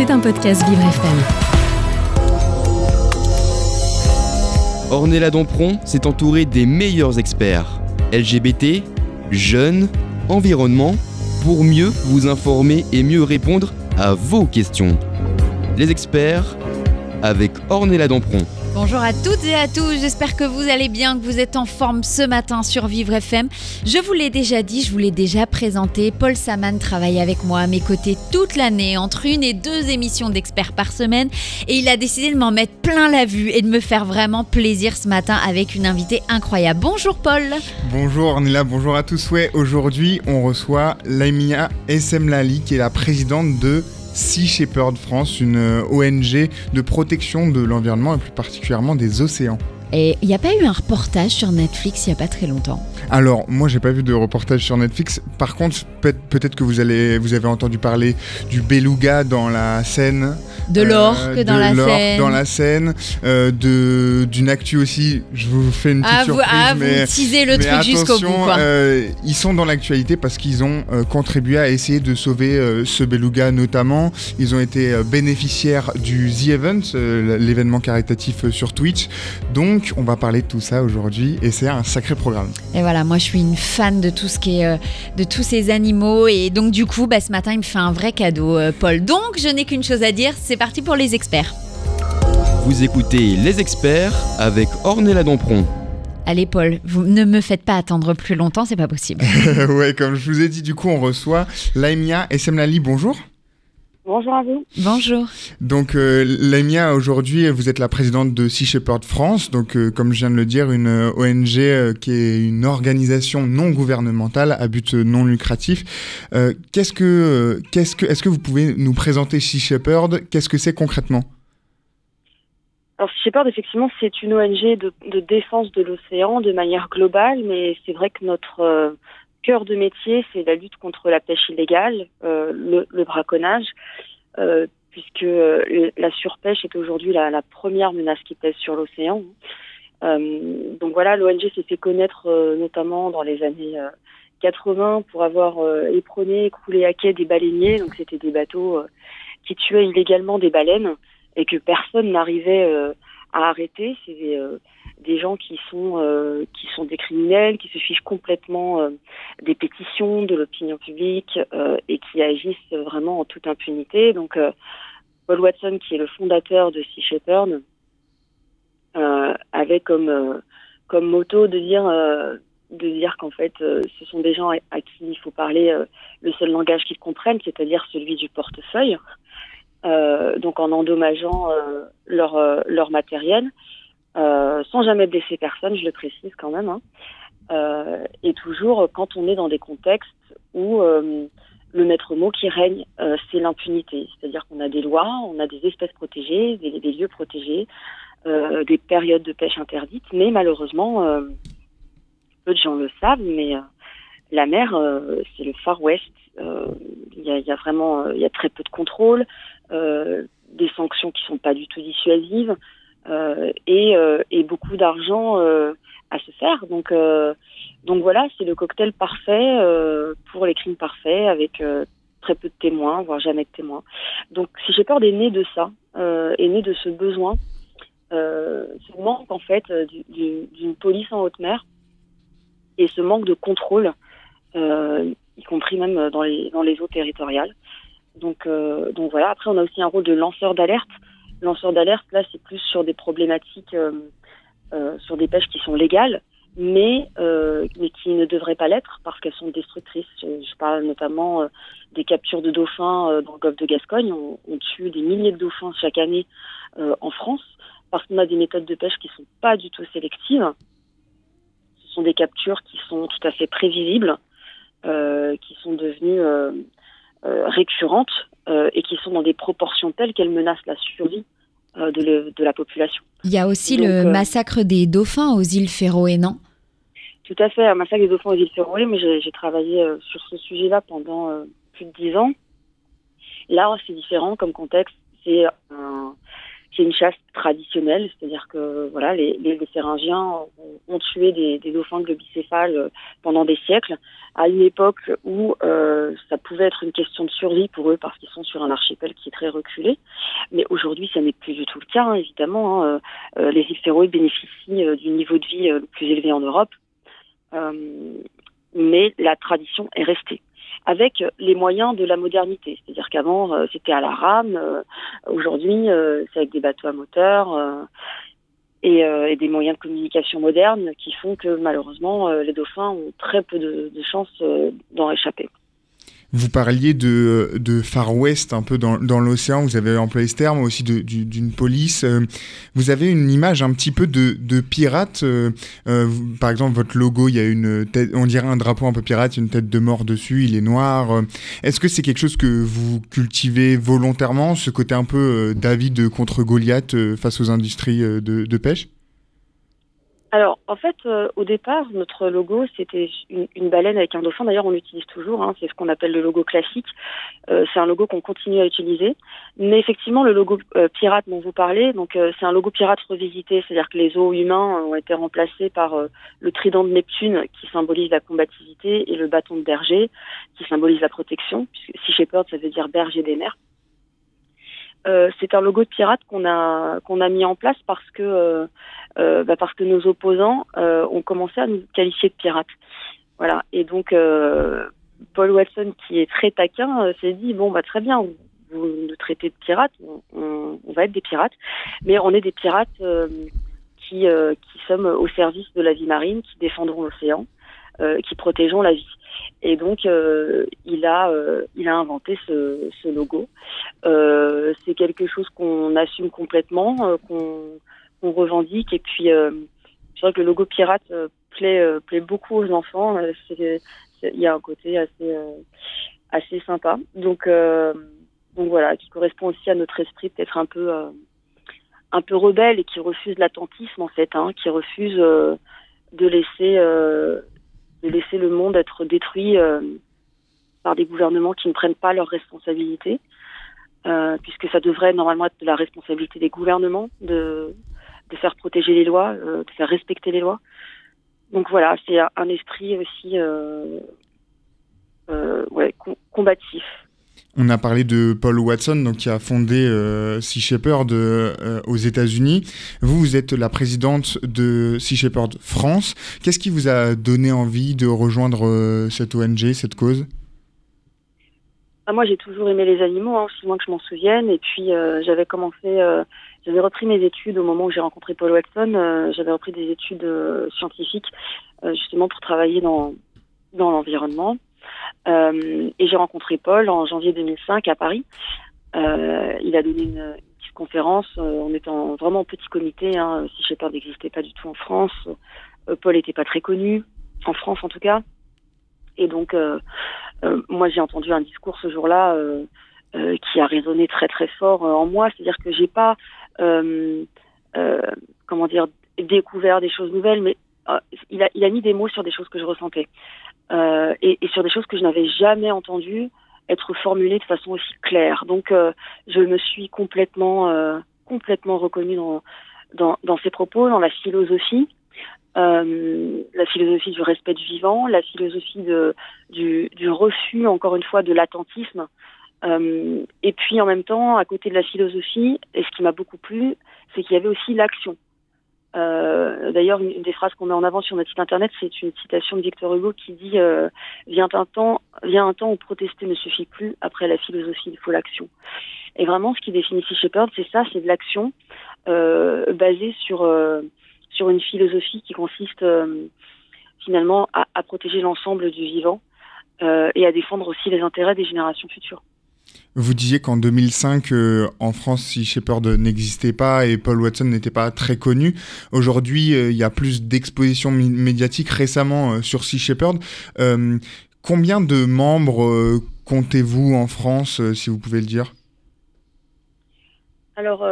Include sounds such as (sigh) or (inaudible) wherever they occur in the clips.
C'est un podcast Vivre FM. Ornella s'est entourée des meilleurs experts. LGBT, jeunes, environnement, pour mieux vous informer et mieux répondre à vos questions. Les experts avec Ornella Dompron. Bonjour à toutes et à tous, j'espère que vous allez bien, que vous êtes en forme ce matin sur Vivre FM. Je vous l'ai déjà dit, je vous l'ai déjà présenté, Paul Saman travaille avec moi à mes côtés toute l'année, entre une et deux émissions d'experts par semaine, et il a décidé de m'en mettre plein la vue et de me faire vraiment plaisir ce matin avec une invitée incroyable. Bonjour Paul Bonjour Ornella, bonjour à tous. Ouais, aujourd'hui on reçoit Laimia Essemlali qui est la présidente de Sea Shepherd France, une euh, ONG de protection de l'environnement et plus particulièrement des océans. Et il n'y a pas eu un reportage sur Netflix il n'y a pas très longtemps Alors, moi, j'ai pas vu de reportage sur Netflix. Par contre, peut-être que vous, allez, vous avez entendu parler du beluga dans la Seine. De l'orque euh, dans, la Seine. dans la Seine. Euh, d'une actu aussi. Je vous fais une petite ah, surprise. Vous, ah, mais, vous teasez le truc jusqu'au bout. Quoi. Euh, ils sont dans l'actualité parce qu'ils ont euh, contribué à essayer de sauver euh, ce beluga notamment. Ils ont été euh, bénéficiaires du The Event, l'événement caritatif sur Twitch. Donc, on va parler de tout ça aujourd'hui et c'est un sacré programme. Et voilà, moi je suis une fan de tout ce qui est euh, de tous ces animaux et donc du coup, bah, ce matin il me fait un vrai cadeau, euh, Paul. Donc je n'ai qu'une chose à dire, c'est parti pour les experts. Vous écoutez Les Experts avec Ornella Dompron. Allez Paul, vous ne me faites pas attendre plus longtemps, c'est pas possible. (laughs) ouais, comme je vous ai dit, du coup on reçoit Laimia Essemlali, bonjour. Bonjour à vous. Bonjour. Donc, euh, Lamia, aujourd'hui, vous êtes la présidente de Sea Shepherd France, donc, euh, comme je viens de le dire, une euh, ONG euh, qui est une organisation non gouvernementale à but non lucratif. Euh, qu'est-ce que, qu'est-ce que, est-ce que vous pouvez nous présenter Sea Shepherd? Qu'est-ce que c'est concrètement? Alors, Sea Shepherd, effectivement, c'est une ONG de, de défense de l'océan de manière globale, mais c'est vrai que notre euh, cœur de métier, c'est la lutte contre la pêche illégale, euh, le, braconnage, euh, puisque euh, la surpêche est aujourd'hui la, première menace qui pèse sur l'océan. Donc voilà, l'ONG s'est fait connaître notamment dans les années 80 pour avoir éprôné, coulé à quai des baleiniers. Donc c'était des bateaux qui tuaient illégalement des baleines et que personne n'arrivait à arrêter. Des, gens qui sont euh, qui sont des criminels, qui se fichent complètement euh, des pétitions de l'opinion publique euh, et qui agissent vraiment en toute impunité. Donc Paul Watson, qui est le fondateur de Sea Shepherd, avait comme comme moto de dire de dire qu'en fait ce sont des gens à, qui il faut parler le seul langage qu'ils comprennent, c'est-à-dire celui du portefeuille. donc en endommageant leur leur matériel euh, sans jamais blesser personne, je le précise quand même, hein. euh, et toujours quand on est dans des contextes où euh, le maître mot qui règne, euh, c'est l'impunité. C'est-à-dire qu'on a des lois, on a des espèces protégées, des, lieux protégés, euh, des périodes de pêche interdites, mais malheureusement, peu de gens le savent, mais la mer, c'est le Far West. Il y a, y, a, vraiment, il y a très peu de contrôle, des sanctions qui sont pas du tout dissuasives. Euh, et, euh, et, beaucoup d'argent euh, à se faire. Donc, voilà, c'est le cocktail parfait pour les crimes parfaits avec très peu de témoins, voire jamais de témoins. Donc si j'ai peur des nés de ça, est né de ce besoin, ce manque en fait d'une police en haute mer et ce manque de contrôle, y compris même dans les, eaux territoriales. Donc voilà, après on a aussi un rôle de lanceur d'alerte lanceur d'alerte, là, c'est plus sur des problématiques, euh, euh, sur des pêches qui sont légales, mais, euh, mais qui ne devraient pas l'être parce qu'elles sont destructrices. Je, parle notamment des captures de dauphins dans le golfe de Gascogne. On, tue des milliers de dauphins chaque année en France parce qu'on a des méthodes de pêche qui sont pas du tout sélectives. Ce sont des captures qui sont tout à fait prévisibles, qui sont devenues récurrentes et qui sont dans des proportions telles qu'elles menacent la survie euh, de, le, de, la population. Il y a aussi Donc, le euh, massacre des dauphins aux îles Féroé, non? Tout à fait, un massacre des dauphins aux îles Féroé, mais j'ai travaillé euh, sur ce sujet-là pendant plus de dix ans. Là, c'est différent comme contexte. C'est un, c'est une chasse traditionnelle, c'est-à-dire que voilà, les, les, ont, tué des, des dauphins globicéphales pendant des siècles, à une époque où euh, ça pouvait être une question de survie pour eux parce qu'ils sont sur un archipel qui est très reculé. Mais aujourd'hui, ça n'est plus du tout le cas, hein, évidemment. Hein. Euh, les îles bénéficient euh, du niveau de vie le plus élevé en Europe, mais la tradition est restée avec les moyens de la modernité. C'est-à-dire qu'avant, c'était à la rame, aujourd'hui, c'est avec des bateaux à moteur. Et, et, des moyens de communication modernes qui font que malheureusement les dauphins ont très peu de, de chances d'en échapper. Vous parliez de, de Far West un peu dans, dans l'océan, vous avez employé ce terme aussi d'une police. Euh, vous avez une image un petit peu de, de pirate. Euh, euh, par exemple, votre logo, il y a une tête, on dirait un drapeau un peu pirate, une tête de mort dessus, il est noir. Est-ce que c'est quelque chose que vous cultivez volontairement, ce côté un peu David contre Goliath face aux industries de, de pêche? Alors, en fait, euh, au départ, notre logo, c'était une, baleine avec un dauphin. D'ailleurs, on l'utilise toujours. Hein, c'est ce qu'on appelle le logo classique. Euh, c'est un logo qu'on continue à utiliser. Mais effectivement, le logo euh, pirate dont vous parlez, donc c'est un logo pirate revisité. C'est-à-dire que les os humains ont été remplacés par le trident de Neptune, qui symbolise la combativité, et le bâton de berger, qui symbolise la protection. Puisque Sea Shepherd, ça veut dire berger des mers. Euh, c'est un logo de pirate qu'on a qu'on a mis en place parce que euh, euh, bah parce que nos opposants ont commencé à nous qualifier de pirates. Voilà. Et donc Paul Watson, qui est très taquin, s'est dit bon bah très bien, vous, nous traitez de pirates, on, on, va être des pirates, mais on est des pirates qui qui sommes au service de la vie marine, qui défendront l'océan, qui protégeons la vie. Et donc, euh, il a, euh, il a inventé ce, logo. Euh, c'est quelque chose qu'on assume complètement, qu'on revendique. Et puis, c'est vrai que le logo pirate plaît, plaît beaucoup aux enfants. il y a un côté assez, assez sympa. Donc, donc voilà, qui correspond aussi à notre esprit peut-être un peu, un peu rebelle et qui refuse l'attentisme en fait, hein, qui refuse de laisser de laisser le monde être détruit euh, par des gouvernements qui ne prennent pas leurs responsabilités, euh, puisque ça devrait normalement être de la responsabilité des gouvernements de, de faire protéger les lois, euh, de faire respecter les lois. Donc voilà, c'est un esprit aussi ouais, combatif. On a parlé de Paul Watson, donc qui a fondé euh, Sea Shepherd euh, aux États-Unis. Vous, vous êtes la présidente de Sea Shepherd France. Qu'est-ce qui vous a donné envie de rejoindre euh, cette ONG, cette cause? Ah, Moi, j'ai toujours aimé les animaux, hein, aussi loin que je m'en souvienne. Et puis, j'avais commencé, j'avais repris mes études au moment où j'ai rencontré Paul Watson. j'avais repris des études scientifiques, justement pour travailler dans l'environnement. Euh, et j'ai rencontré Paul en janvier 2005 à Paris. Euh, il a donné une, petite conférence. Euh, on était en, vraiment en petit comité. Hein, si Shepard n'existait pas du tout en France, Paul n'était pas très connu en France en tout cas. Et donc, moi, j'ai entendu un discours ce jour-là qui a résonné très très fort en moi. C'est-à-dire que j'ai pas, comment dire, découvert des choses nouvelles, mais il a mis des mots sur des choses que je ressentais. Euh, et, et, sur des choses que je n'avais jamais entendues être formulées de façon aussi claire. Donc, euh, je me suis complètement, euh, complètement reconnue dans, dans, dans, ses propos, dans la philosophie, euh, la philosophie du respect du vivant, la philosophie de, du, du refus, encore une fois, de l'attentisme. et puis, en même temps, à côté de la philosophie, et ce qui m'a beaucoup plu, c'est qu'il y avait aussi l'action. Euh, D'ailleurs, une des phrases qu'on met en avant sur notre site internet, c'est une citation de Victor Hugo qui dit euh, "Vient un temps, vient un temps où protester ne suffit plus. Après la philosophie, il faut l'action." Et vraiment, ce qui définit Sea Shepherd, c'est ça, c'est de l'action euh, basée sur euh, sur une philosophie qui consiste euh, finalement à, à protéger l'ensemble du vivant et à défendre aussi les intérêts des générations futures. Vous disiez qu'en 2005, euh, en France, Sea Shepherd n'existait pas et Paul Watson n'était pas très connu. Aujourd'hui, euh, il y a plus d'expositions médiatiques récemment euh, sur Sea Shepherd. combien de membres comptez-vous en France, si vous pouvez le dire? Alors,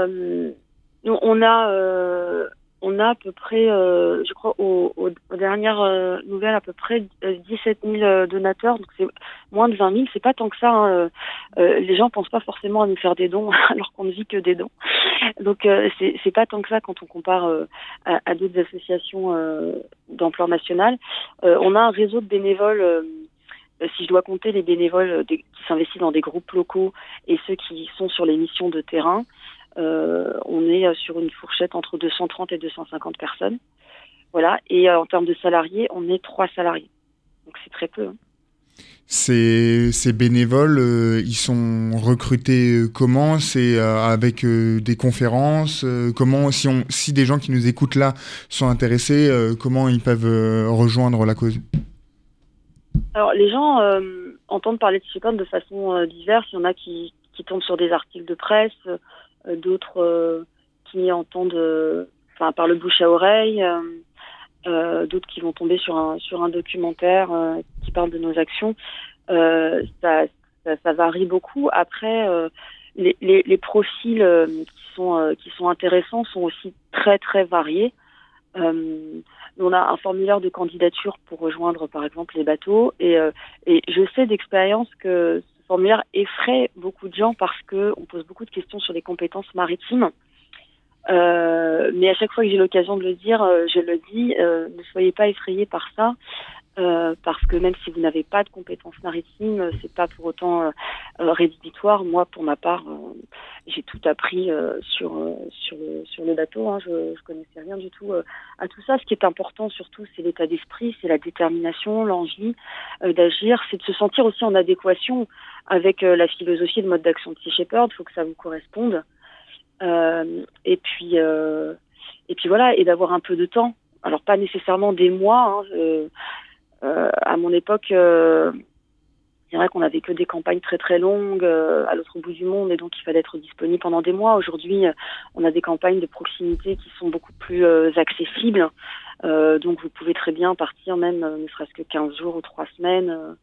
on a on a à peu près, euh, je crois, aux, dernières euh, nouvelles, à peu près 17 euh, 000 donateurs. Donc c'est moins de 20 000. C'est pas tant que ça. Hein. les gens pensent pas forcément à nous faire des dons, (laughs) alors qu'on ne vit que des dons. Donc c'est pas tant que ça quand on compare euh, à, d'autres associations d'ampleur nationale. on a un réseau de bénévoles. si je dois compter les bénévoles qui s'investissent dans des groupes locaux et ceux qui sont sur les missions de terrain, on est sur une fourchette entre 230 et 250 personnes. Voilà. Et en termes de salariés, on est trois salariés. Donc c'est très peu. Hein. Ces, ces, bénévoles, euh, ils sont recrutés euh, comment? C'est euh, avec des conférences Comment, si, on, si des gens qui nous écoutent là sont intéressés, comment ils peuvent rejoindre la cause? Alors, les gens entendent parler de Chicago de façon diverse. Il y en a qui, qui, tombent sur des articles de presse, d'autres qui entendent enfin, par le bouche à oreille. Euh, d'autres qui vont tomber sur un sur un documentaire euh, qui parle de nos actions. Euh, ça, varie beaucoup. Après, les, profils qui sont qui sont intéressants sont aussi très très variés. on a un formulaire de candidature pour rejoindre par exemple les bateaux et, et je sais d'expérience que ce formulaire effraie beaucoup de gens parce que on pose beaucoup de questions sur les compétences maritimes. Euh, mais à chaque fois que j'ai l'occasion de le dire, euh, je le dis, euh, ne soyez pas effrayés par ça, parce que même si vous n'avez pas de compétences maritimes, c'est pas pour autant rédhibitoire. Moi, pour ma part, j'ai tout appris sur sur le, sur le bateau. Hein. Je, je connaissais rien du tout à tout ça. Ce qui est important surtout, c'est l'état d'esprit, c'est la détermination, l'envie d'agir, c'est de se sentir aussi en adéquation avec la philosophie le mode d'action de Sea Shepherd. Il faut que ça vous corresponde. Euh, et puis euh, et puis voilà, et d'avoir un peu de temps. Alors pas nécessairement des mois. Hein, euh, à mon époque, c'est vrai qu'on n'avait que des campagnes très très longues à l'autre bout du monde et donc il fallait être disponible pendant des mois. Aujourd'hui, on a des campagnes de proximité qui sont beaucoup plus accessibles. donc vous pouvez très bien partir même ne serait-ce que 15 jours ou 3 semaines.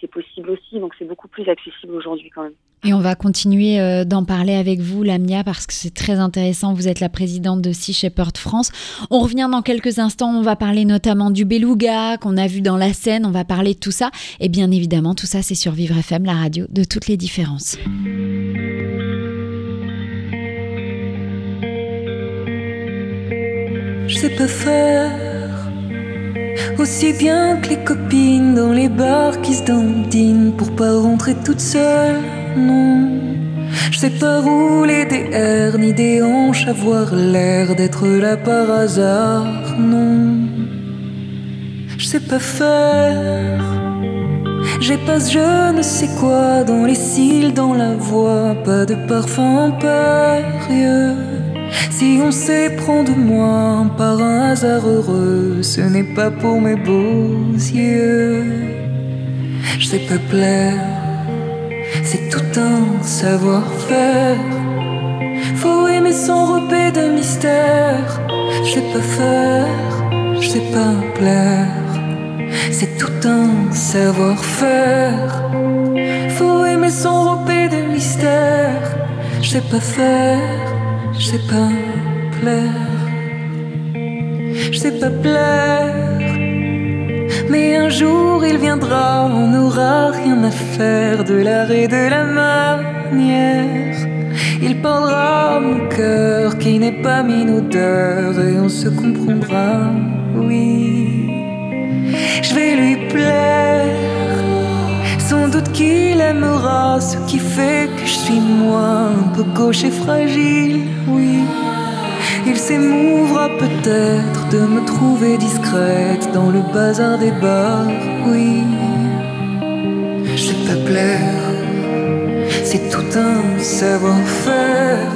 C'est possible aussi, donc c'est beaucoup plus accessible aujourd'hui quand même. Et on va continuer euh, d'en parler avec vous, Lamia, parce que c'est très intéressant. Vous êtes la présidente de Sea Shepherd France. On revient dans quelques instants. On va parler notamment du beluga qu'on a vu dans la scène. On va parler de tout ça. Et bien évidemment, tout ça, c'est sur Vivre FM, la radio de toutes les différences. Je sais pas faire aussi bien que les copines dans les bars qui se dandinent pour pas rentrer toute seule non. Je sais pas rouler des airs ni des hanches, avoir l'air d'être là par hasard, non. Je sais pas faire. J'ai pas je ne sais quoi dans les cils, dans la voix, pas de parfum impérieux. Si on s'éprend de moi par un hasard heureux, ce n'est pas pour mes beaux yeux. Je sais pas plaire c'est tout un savoir-faire. Faut aimer s'enrober de mystère. Je sais pas faire, je sais pas plaire. C'est tout un savoir-faire. Faut aimer s'enrober de mystère. Je sais pas faire, je sais pas plaire. Je sais pas plaire. Mais un jour il viendra, on n'aura rien à faire de l'art et de la manière. Il peindra mon cœur qui n'est pas mine odeur et on se comprendra, oui. Je vais lui plaire, sans doute qu'il aimera ce qui fait que je suis moi, un peu gauche et fragile, s'émouvra peut-être de me trouver discrète dans le bazar des bars, oui. Je pas plaire, c'est tout un savoir-faire.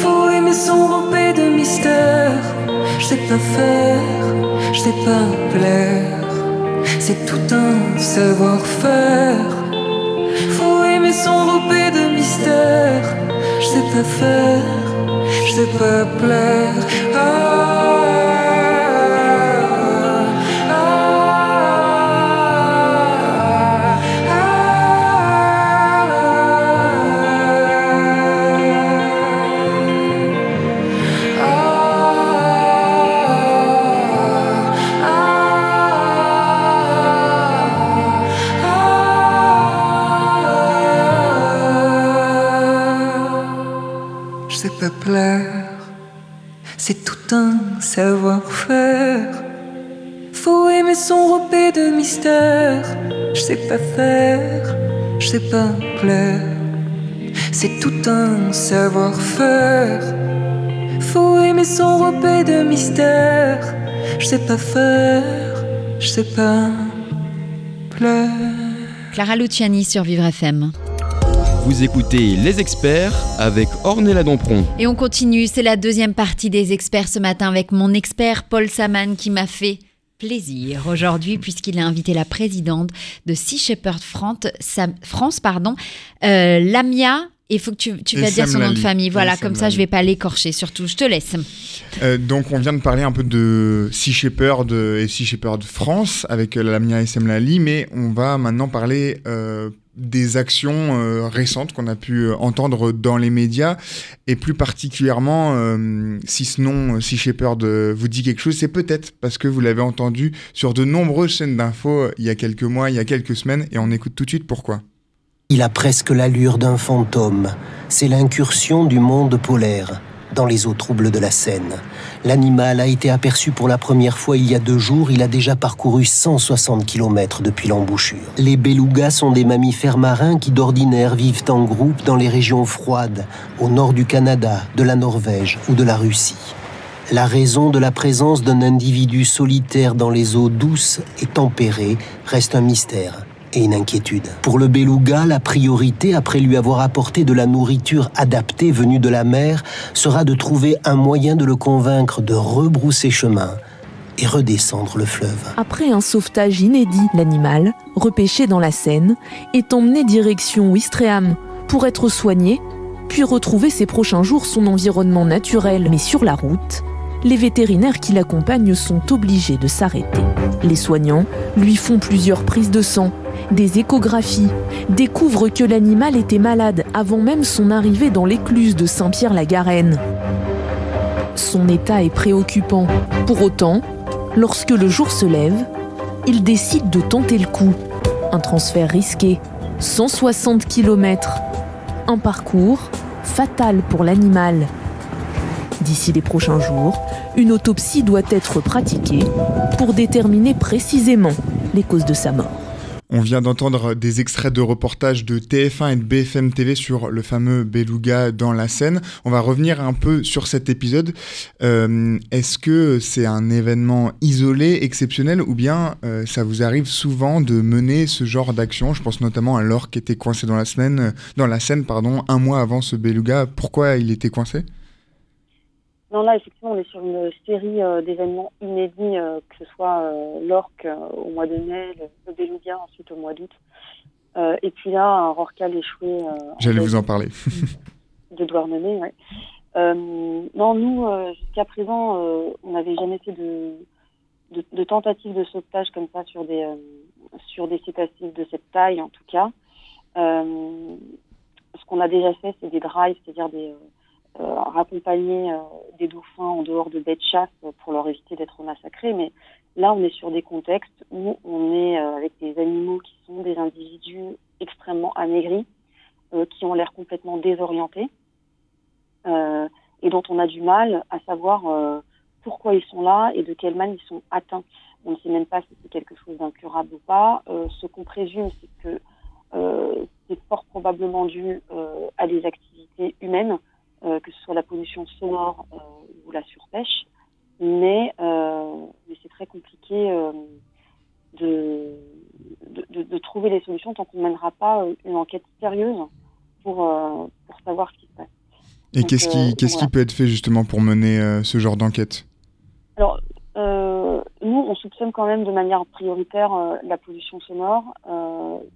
Faut aimer s'enrober de mystère. Je sais pas faire, je sais pas plaire. C'est tout un savoir-faire. Faut aimer s'enrober de mystère. Je sais pas faire sais pas plaire. sais de mystère, je sais pas faire, je sais pas plaire. C'est tout un savoir-faire. Faut aimer s'enrober de mystère, je sais pas faire, je sais pas plaire. Clara Luciani sur Vivre FM. Vous écoutez Les Experts avec Ornella Dampron. Et on continue, c'est la deuxième partie des experts ce matin avec mon expert Paul Saman qui m'a fait plaisir aujourd'hui puisqu'il a invité la présidente de Sea Shepherd France, pardon, euh, Lamia il faut que tu, tu vas dire son nom de famille. Voilà, comme ça, je vais pas l'écorcher. Surtout, je te laisse. Euh, donc, on vient de parler un peu de Sea Shepherd et Sea Shepherd France avec Lamia et Semlali, mais on va maintenant parler euh, des actions euh, récentes qu'on a pu euh, entendre dans les médias. Et plus particulièrement euh, si ce nom si Shepherd vous dit quelque chose c'est peut-être parce que vous l'avez entendu sur de nombreuses chaînes d'infos il y a quelques mois il y a quelques semaines et on écoute tout de suite pourquoi. Il a presque l'allure d'un fantôme. C'est l'incursion du monde polaire dans les eaux troubles de la Seine. L'animal a été aperçu pour la première fois il y a deux jours. Il a déjà parcouru 160 km depuis l'embouchure. Les belugas sont des mammifères marins qui d'ordinaire vivent en groupe dans les régions froides, au nord du Canada, de la Norvège ou de la Russie. La raison de la présence d'un individu solitaire dans les eaux douces et tempérées reste un mystère une inquiétude. Pour le beluga, la priorité, après lui avoir apporté de la nourriture adaptée venue de la mer, sera de trouver un moyen de le convaincre de rebrousser chemin et redescendre le fleuve. Après un sauvetage inédit, l'animal, repêché dans la Seine, est emmené direction Ouistreham pour être soigné, puis retrouver ces prochains jours son environnement naturel. Mais sur la route, les vétérinaires qui l'accompagnent sont obligés de s'arrêter. Les soignants lui font plusieurs prises de sang des échographies, découvrent que l'animal était malade avant même son arrivée dans l'écluse de Saint-Pierre-la-Garenne. Son état est préoccupant. Pour autant, lorsque le jour se lève, il décide de tenter le coup. Un transfert risqué, 160 km, un parcours fatal pour l'animal. D'ici les prochains jours, une autopsie doit être pratiquée pour déterminer précisément les causes de sa mort. On vient d'entendre des extraits de reportages de TF1 et de BFM TV sur le fameux Beluga dans la Seine. On va revenir un peu sur cet épisode. Euh, est-ce que c'est un événement isolé, exceptionnel, ou bien euh, ça vous arrive souvent de mener ce genre d'action? Je pense notamment à l'or qui était coincé dans la, semaine, dans la Seine un mois avant ce Beluga. Pourquoi il était coincé? Non, là, effectivement, on est sur une série euh, d'événements inédits, euh, que ce soit euh, l'orque au mois de mai, le, Beluga ensuite au mois d'août. et puis là, un rorcal échoué. J'allais vous en parler. (laughs) de Douarnenez, oui. non, nous, jusqu'à présent, on n'avait jamais fait de, de, de, tentatives de sauvetage comme ça sur des, sur des cétacés de cette taille, en tout cas. ce qu'on a déjà fait, c'est des drives, c'est-à-dire des euh, raccompagner euh, des dauphins en dehors de baies de chasse pour leur éviter d'être massacrés. Mais là, on est sur des contextes où on est euh, avec des animaux qui sont des individus extrêmement amaigris, qui ont l'air complètement désorientés et dont on a du mal à savoir pourquoi ils sont là et de quelle manière ils sont atteints. On ne sait même pas si c'est quelque chose d'incurable ou pas. ce qu'on présume, c'est que c'est fort probablement dû à des activités humaines euh, que ce soit la pollution sonore euh, ou la surpêche. Mais, euh, mais c'est très compliqué de, de, de, trouver des solutions tant qu'on ne mènera pas une enquête sérieuse pour, pour savoir ce qui se passe. Et qu'est-ce qui, qu'est-ce qui peut être fait justement pour mener ce genre d'enquête? Alors, nous, on soupçonne quand même de manière prioritaire la pollution sonore.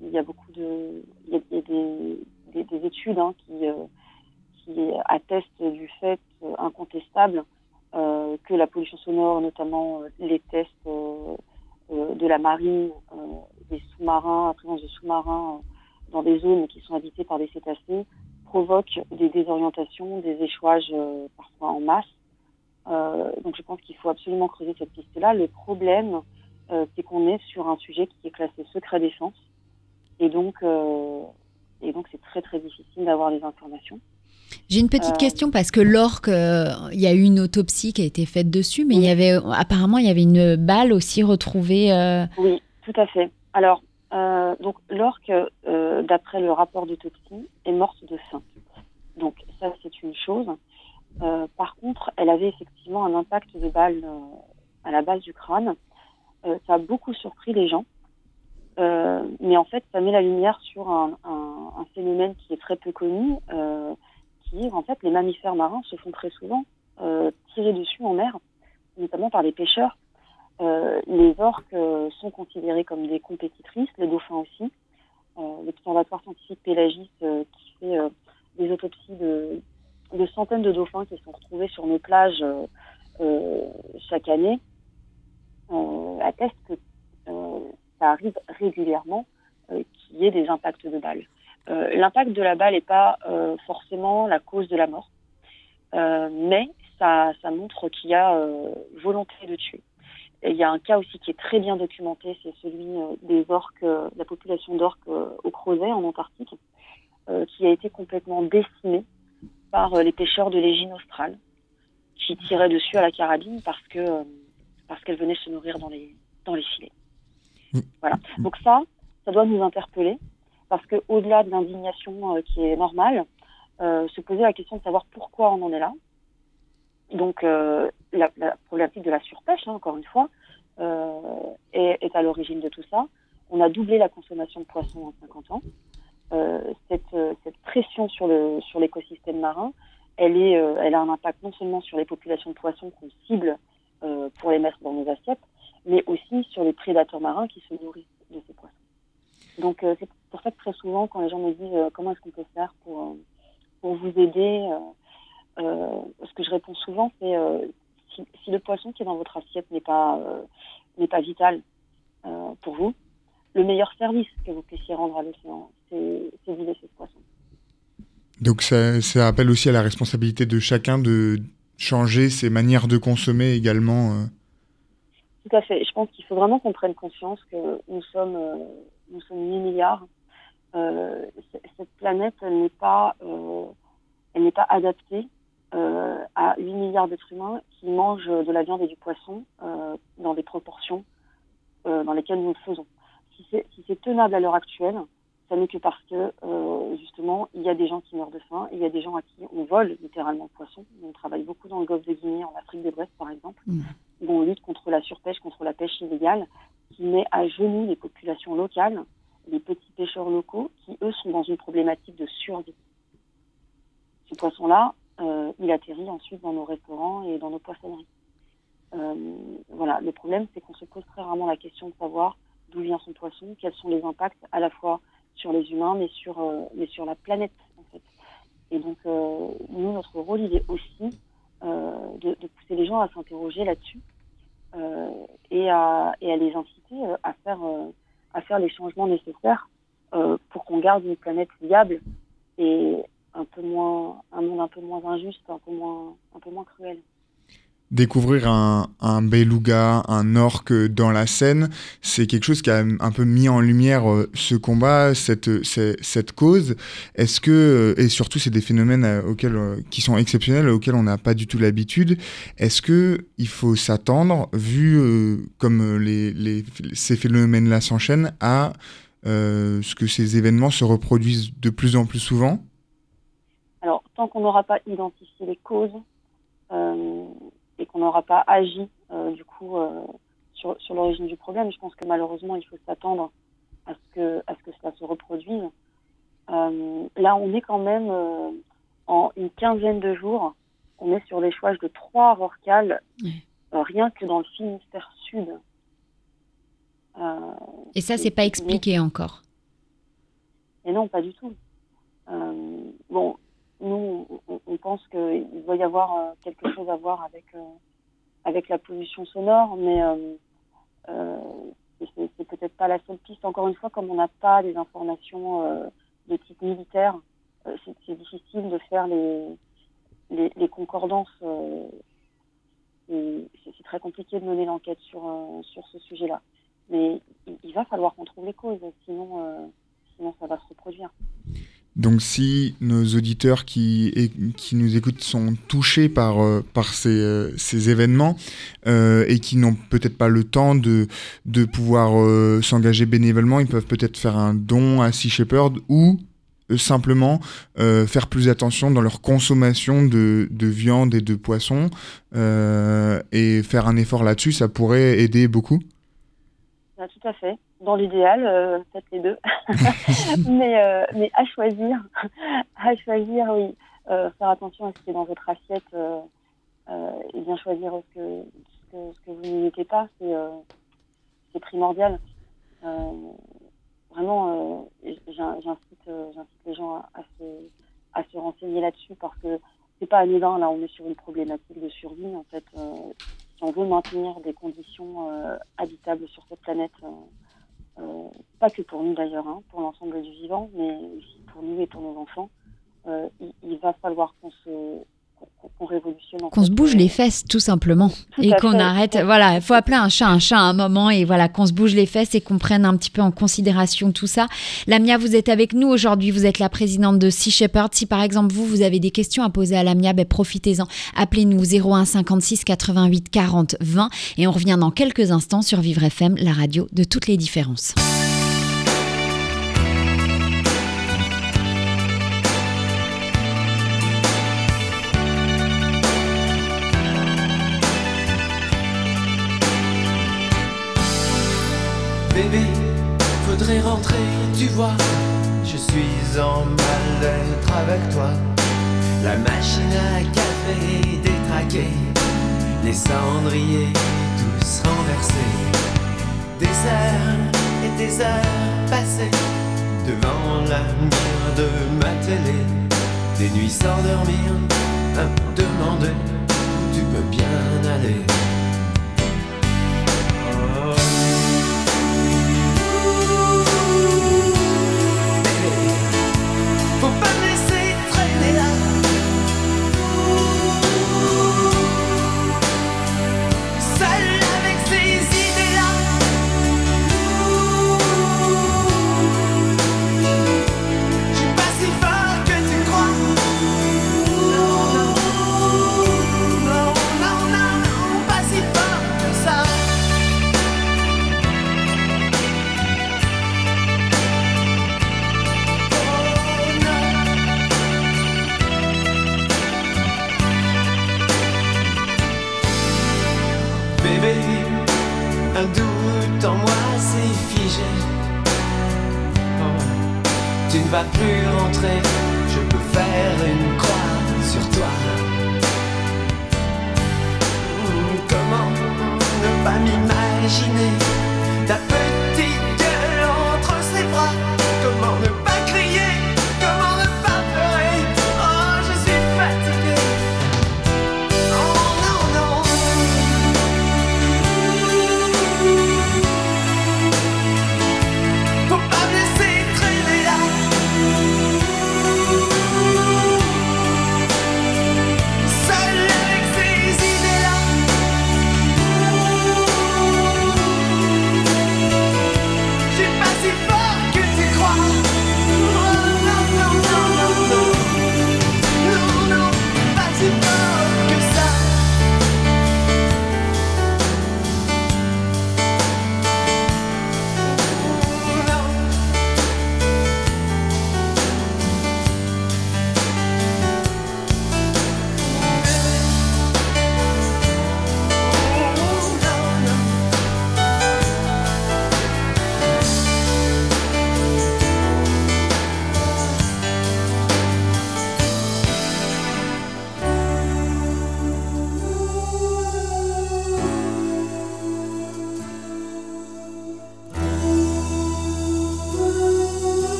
il y a beaucoup de, il y a, des, des, études hein, qui, qui atteste du fait euh, incontestable euh, que la pollution sonore, notamment euh, les tests de la marine, des sous-marins, la présence de sous-marins dans des zones qui sont habitées par des cétacés, provoque des désorientations, des échouages parfois en masse. donc je pense qu'il faut absolument creuser cette piste-là. Le problème, c'est qu'on est sur un sujet qui est classé secret défense. Et donc, et donc c'est très très difficile d'avoir les informations. J'ai une petite question parce que l'orque, il y a eu une autopsie qui a été faite dessus, mais il y avait apparemment il y avait une balle aussi retrouvée. Oui, tout à fait. Alors donc l'orque, d'après le rapport d'autopsie, est morte de faim. Donc ça c'est une chose. par contre, elle avait effectivement un impact de balle à la base du crâne. ça a beaucoup surpris les gens euh, mais en fait, ça met la lumière sur un, un, un phénomène qui est très peu connu, euh, en fait les mammifères marins se font très souvent euh, tirer dessus en mer, notamment par les pêcheurs. Euh, les orques euh, sont considérées comme des compétitrices, les dauphins aussi. L'Observatoire scientifique Pélagis qui fait des autopsies de, centaines de dauphins qui sont retrouvés sur nos plages chaque année atteste que ça arrive régulièrement qu'il y ait des impacts de balles. Euh, l'impact de la balle n'est pas euh, forcément la cause de la mort, mais ça, ça montre qu'il y a volonté de tuer. Et il y a un cas aussi qui est très bien documenté, c'est celui des orques, la population d'orques au Crozet en Antarctique, qui a été complètement décimée par les pêcheurs de l'égine australe, qui tiraient dessus à la carabine parce que parce qu'elles venaient se nourrir dans les dans les filets. Voilà. Donc ça, ça doit nous interpeller parce que au-delà de l'indignation euh, qui est normale, euh, se poser la question de savoir pourquoi on en est là. Donc euh, la, problématique de la surpêche, hein, encore une fois, est, à l'origine de tout ça. On a doublé la consommation de poissons en 50 ans. Cette, pression sur l'écosystème marin, elle a un impact non seulement sur les populations de poissons qu'on cible pour les mettre dans nos assiettes, mais aussi sur les prédateurs marins qui se nourrissent de ces poissons. Donc euh, c'est pour ça que très souvent, quand les gens me disent euh, comment est-ce qu'on peut faire pour, euh, pour vous aider, ce que je réponds souvent, c'est si, si, le poisson qui est dans votre assiette n'est pas, n'est pas vital pour vous, le meilleur service que vous puissiez rendre à l'océan, c'est de laisser ce poisson. Donc ça, ça appelle aussi à la responsabilité de chacun de changer ses manières de consommer également. Tout à fait. Je pense qu'il faut vraiment qu'on prenne conscience que nous sommes, nous sommes 8 milliards. Euh, cette planète, elle n'est pas, euh, elle n'est pas adaptée euh, à 8 milliards d'êtres humains qui mangent de la viande et du poisson dans des proportions dans lesquelles nous le faisons. Si c'est si tenable à l'heure actuelle, ça n'est que parce que justement, il y a des gens qui meurent de faim, il y a des gens à qui on vole littéralement le poisson. On travaille beaucoup dans le golfe de Guinée, en Afrique de l'Ouest par exemple. Mmh où on lutte contre la surpêche, contre la pêche illégale, qui met à genoux les populations locales, les petits pêcheurs locaux, qui eux sont dans une problématique de survie. Ce poisson-là, euh, il atterrit ensuite dans nos restaurants et dans nos poissonneries. Euh, voilà, le problème, c'est qu'on se pose très rarement la question de savoir d'où vient son poisson, quels sont les impacts à la fois sur les humains, mais sur, euh, mais sur la planète, en fait. Et donc, nous, notre rôle, il est aussi de, pousser les gens à s'interroger là-dessus et, à, et à les inciter euh, à faire, à faire les changements nécessaires pour qu'on garde une planète viable et un peu moins un monde un peu moins injuste, un peu moins un peu moins cruel découvrir un, un beluga, un orque dans la scène, c'est quelque chose qui a un peu mis en lumière euh, ce combat, cette, cette, cause. Est-ce que, euh, et surtout c'est des phénomènes euh, auxquels, qui sont exceptionnels, auxquels on n'a pas du tout l'habitude, est-ce que il faut s'attendre, vu comme les, les, ces phénomènes-là s'enchaînent, à ce que ces événements se reproduisent de plus en plus souvent? Alors, tant qu'on n'aura pas identifié les causes, et qu'on n'aura pas agi euh, du coup euh, sur, sur l'origine du problème. Je pense que malheureusement, il faut s'attendre à ce que à ce que cela se reproduise. Euh, là, on est quand même en une quinzaine de jours. On est sur l'échouage de trois oui. rien que dans le Finistère Sud. et ça, c'est pas expliqué mais... encore. Et non, pas du tout. bon, nous, on, pense qu'il va y avoir euh, quelque chose à voir avec, euh, avec la pollution sonore, mais euh, c'est peut-être pas la seule piste. Encore une fois, comme on n'a pas des informations de type militaire, c'est difficile de faire les, les, concordances. c'est très compliqué de mener l'enquête sur, sur ce sujet-là. Mais il, il, va falloir qu'on trouve les causes, sinon, sinon ça va se reproduire. Donc si nos auditeurs qui, qui nous écoutent sont touchés par, euh, par ces, euh, ces, événements euh, et qui n'ont peut-être pas le temps de, de pouvoir s'engager bénévolement, ils peuvent peut-être faire un don à Sea Shepherd ou simplement faire plus attention dans leur consommation de, de viande et de poisson et faire un effort là-dessus, ça pourrait aider beaucoup. tout à fait dans l'idéal, euh, peut-être les deux. (laughs) mais, euh, mais à choisir, à choisir, oui, euh, faire attention à ce qui est dans votre assiette et bien choisir ce que, ce que, vous n'y mettez pas, c'est primordial. vraiment, j'incite les gens à, se, à se renseigner là-dessus parce que c'est pas anodin. Là, on est sur une problématique de survie. En fait, si on veut maintenir des conditions habitables sur cette planète, euh, pas que pour nous d'ailleurs, hein, pour l'ensemble du vivant, mais pour nous et pour nos enfants. Euh, il, va falloir qu'on se qu'on révolutionne. Qu'on se bouge les fesses, tout simplement. et qu'on arrête. Voilà, il faut appeler un chat un chat à un moment et voilà, qu'on se bouge les fesses et qu'on prenne un petit peu en considération tout ça. Lamia, vous êtes avec nous aujourd'hui. Vous êtes la présidente de Sea Shepherd. Si par exemple, vous, vous avez des questions à poser à Lamia, ben, profitez-en. Appelez-nous 01 56 88 40 20 et on revient dans quelques instants sur Vivre FM, la radio de toutes les différences. Tu vois. Je suis en mal-être avec toi. La machine à café détraquée, les cendriers tous renversés. Des heures et des heures passées devant la mire de ma télé. Des nuits sans dormir, à me demander où tu peux bien aller.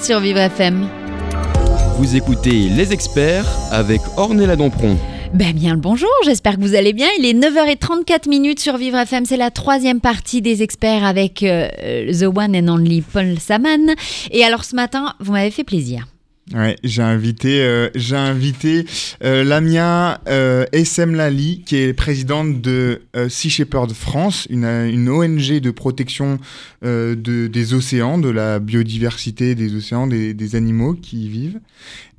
Sur Vivre FM. Vous écoutez Les Experts avec Ornella Dampron. Ben bien le bonjour, j'espère que vous allez bien. Il est 9h34 minutes sur Vivre FM, c'est la troisième partie des experts avec euh, The One and Only Paul Saman. Et alors ce matin, vous m'avez fait plaisir. Ouais, j'ai invité, euh, invité euh, Lamia euh, SM Lali, qui est présidente de euh, Sea Shepherd France, une, une ONG de protection euh, de, des océans, de la biodiversité des océans, des, des animaux qui y vivent.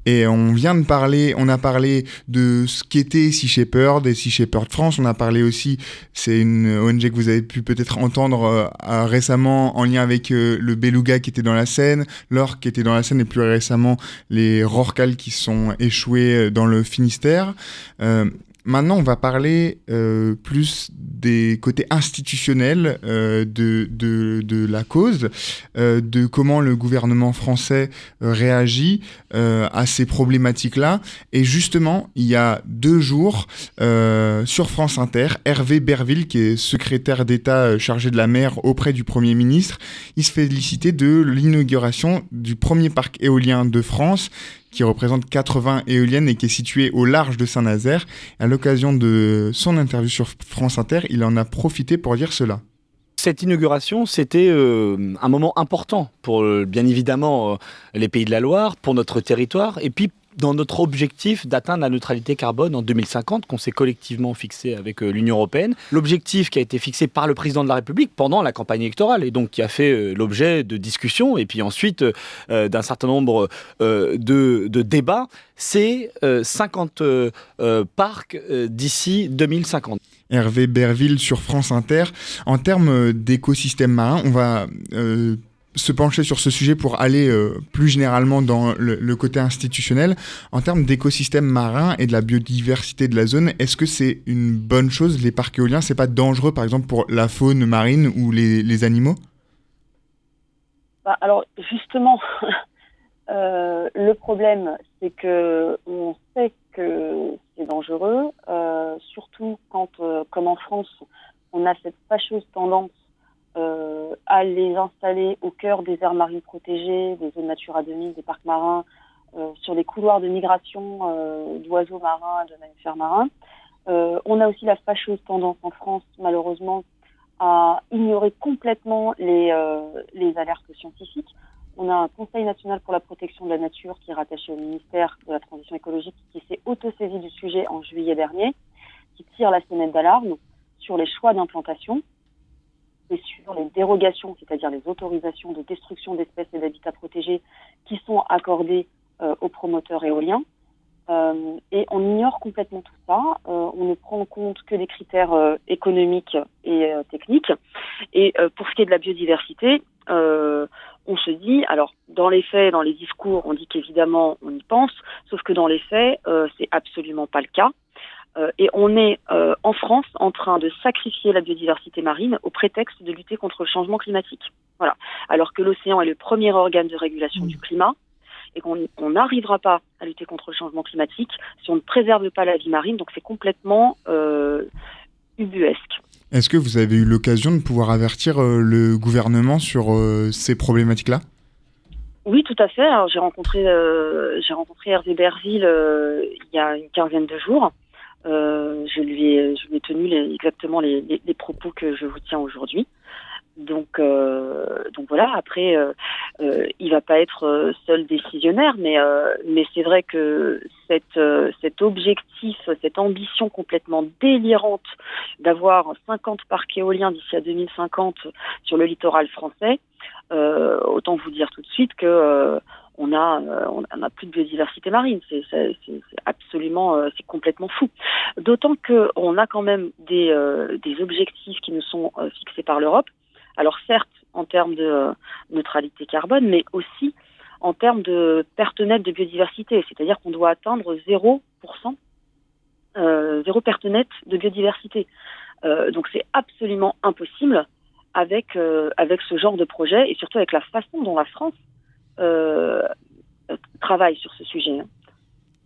Et on vient de parler, on a parlé de ce qu'était Sea Shepherd et Sea Shepherd France. On a parlé aussi, c'est une ONG que vous avez pu peut-être entendre euh, récemment en lien avec euh, le beluga qui était dans la Seine, l'orque qui était dans la Seine et plus récemment les rorquals qui sont échoués euh, dans le Finistère. Maintenant, on va parler euh, plus des côtés institutionnels euh, de, la cause, euh, de comment le gouvernement français réagit à ces problématiques-là. Et justement, il y a deux jours, sur France Inter, Hervé Berville, qui est secrétaire d'État chargé de la mer auprès du Premier ministre, il se féliciter de l'inauguration du premier parc éolien de France qui représente 80 éoliennes et qui est situé au large de Saint-Nazaire. À l'occasion de son interview sur France Inter, il en a profité pour dire cela. Cette inauguration, c'était euh, un moment important pour, euh, bien évidemment, euh, les pays de la Loire, pour notre territoire, et puis dans notre objectif d'atteindre la neutralité carbone en 2050 qu'on s'est collectivement fixé avec euh, l'Union européenne. L'objectif qui a été fixé par le président de la République pendant la campagne électorale et donc qui a fait euh, l'objet de discussions et puis ensuite euh, d'un certain nombre de, débats, c'est 50 euh, parcs d'ici 2050. Hervé Berville sur France Inter. En termes d'écosystème marin, on va se pencher sur ce sujet pour aller euh, plus généralement dans le, côté institutionnel. En termes d'écosystème marin et de la biodiversité de la zone, est-ce que c'est une bonne chose? Les parcs éoliens, c'est pas dangereux par exemple pour la faune marine ou les, animaux? Bah, Alors justement, (laughs) euh, le problème, c'est que on sait que c'est dangereux, euh, surtout quand, comme en France, on a cette fâcheuse tendance euh, à les installer au cœur des aires marines protégées, des zones Natura 2000, des parcs marins, euh, sur les couloirs de migration euh, d'oiseaux marins, de mammifères marins. On a aussi la fâcheuse tendance en France, malheureusement, à ignorer complètement les, les alertes scientifiques. On a un Conseil national pour la protection de la nature qui est rattaché au ministère de la Transition écologique qui s'est auto-saisi du sujet en juillet dernier, qui tire la sonnette d'alarme sur les choix d'implantation et sur les dérogations, c'est-à-dire les autorisations de destruction d'espèces et d'habitats protégés qui sont accordées euh, aux promoteurs éoliens. Euh, et on ignore complètement tout ça. Euh, on ne prend en compte que des critères économiques et techniques. Et pour ce qui est de la biodiversité, on se dit, alors dans les faits, dans les discours, on dit qu'évidemment on y pense, sauf que dans les faits, c'est absolument pas le cas. Euh, et on est euh, en France en train de sacrifier la biodiversité marine au prétexte de lutter contre le changement climatique. Voilà. Alors que l'océan est le premier organe de régulation mmh. du climat et qu'on n'arrivera pas à lutter contre le changement climatique si on ne préserve pas la vie marine. Donc c'est complètement euh, ubuesque. Est-ce que vous avez eu l'occasion de pouvoir avertir le gouvernement sur ces problématiques-là? Oui, tout à fait. J'ai rencontré, euh, j'ai rencontré Hervé Berville euh, il y a une quinzaine de jours. Euh, je lui ai, tenu exactement les, propos que je vous tiens aujourd'hui. Donc, euh, donc voilà. Après, euh, euh, il va pas être seul décisionnaire, mais euh, c'est vrai que euh, cet objectif, cette ambition complètement délirante d'avoir 50 parcs éoliens d'ici à 2050 sur le littoral français, euh, autant vous dire tout de suite que on a on n'a plus de biodiversité marine. C'est absolument c'est complètement fou. D'autant que on a quand même des des objectifs qui nous sont fixés par l'Europe alors certes en termes de euh, neutralité carbone, mais aussi en termes de perte nette de biodiversité, c'est-à-dire qu'on doit atteindre 0%, euh, 0 perte nette de biodiversité. Euh, donc c'est absolument impossible avec, euh, ce genre de projet et surtout avec la façon dont la France euh, travaille sur ce sujet.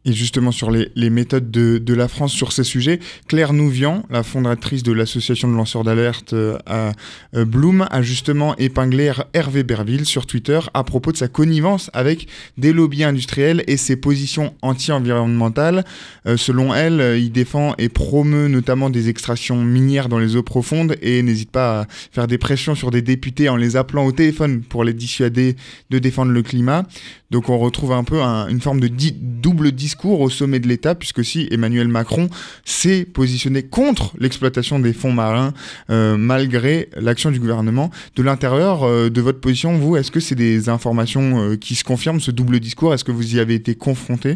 Et justement sur les, méthodes de, la France sur ces sujets, Claire Nouvian, la fondatrice de l'association de lanceurs d'alerte euh, à euh, Bloom, a justement épinglé Hervé Berville sur Twitter à propos de sa connivence avec des lobbies industriels et ses positions anti-environnementales. Euh, selon elle, il défend et promeut notamment des extractions minières dans les eaux profondes et n'hésite pas à faire des pressions sur des députés en les appelant au téléphone pour les dissuader de défendre le climat. Donc on retrouve un peu une forme de double discours au sommet de l'État, puisque si Emmanuel Macron s'est positionné contre l'exploitation des fonds marins, euh, malgré l'action du gouvernement, de l'intérieur euh, de votre position, vous, est-ce que c'est des informations euh, qui se confirment, ce double discours? Est-ce que vous y avez été confronté?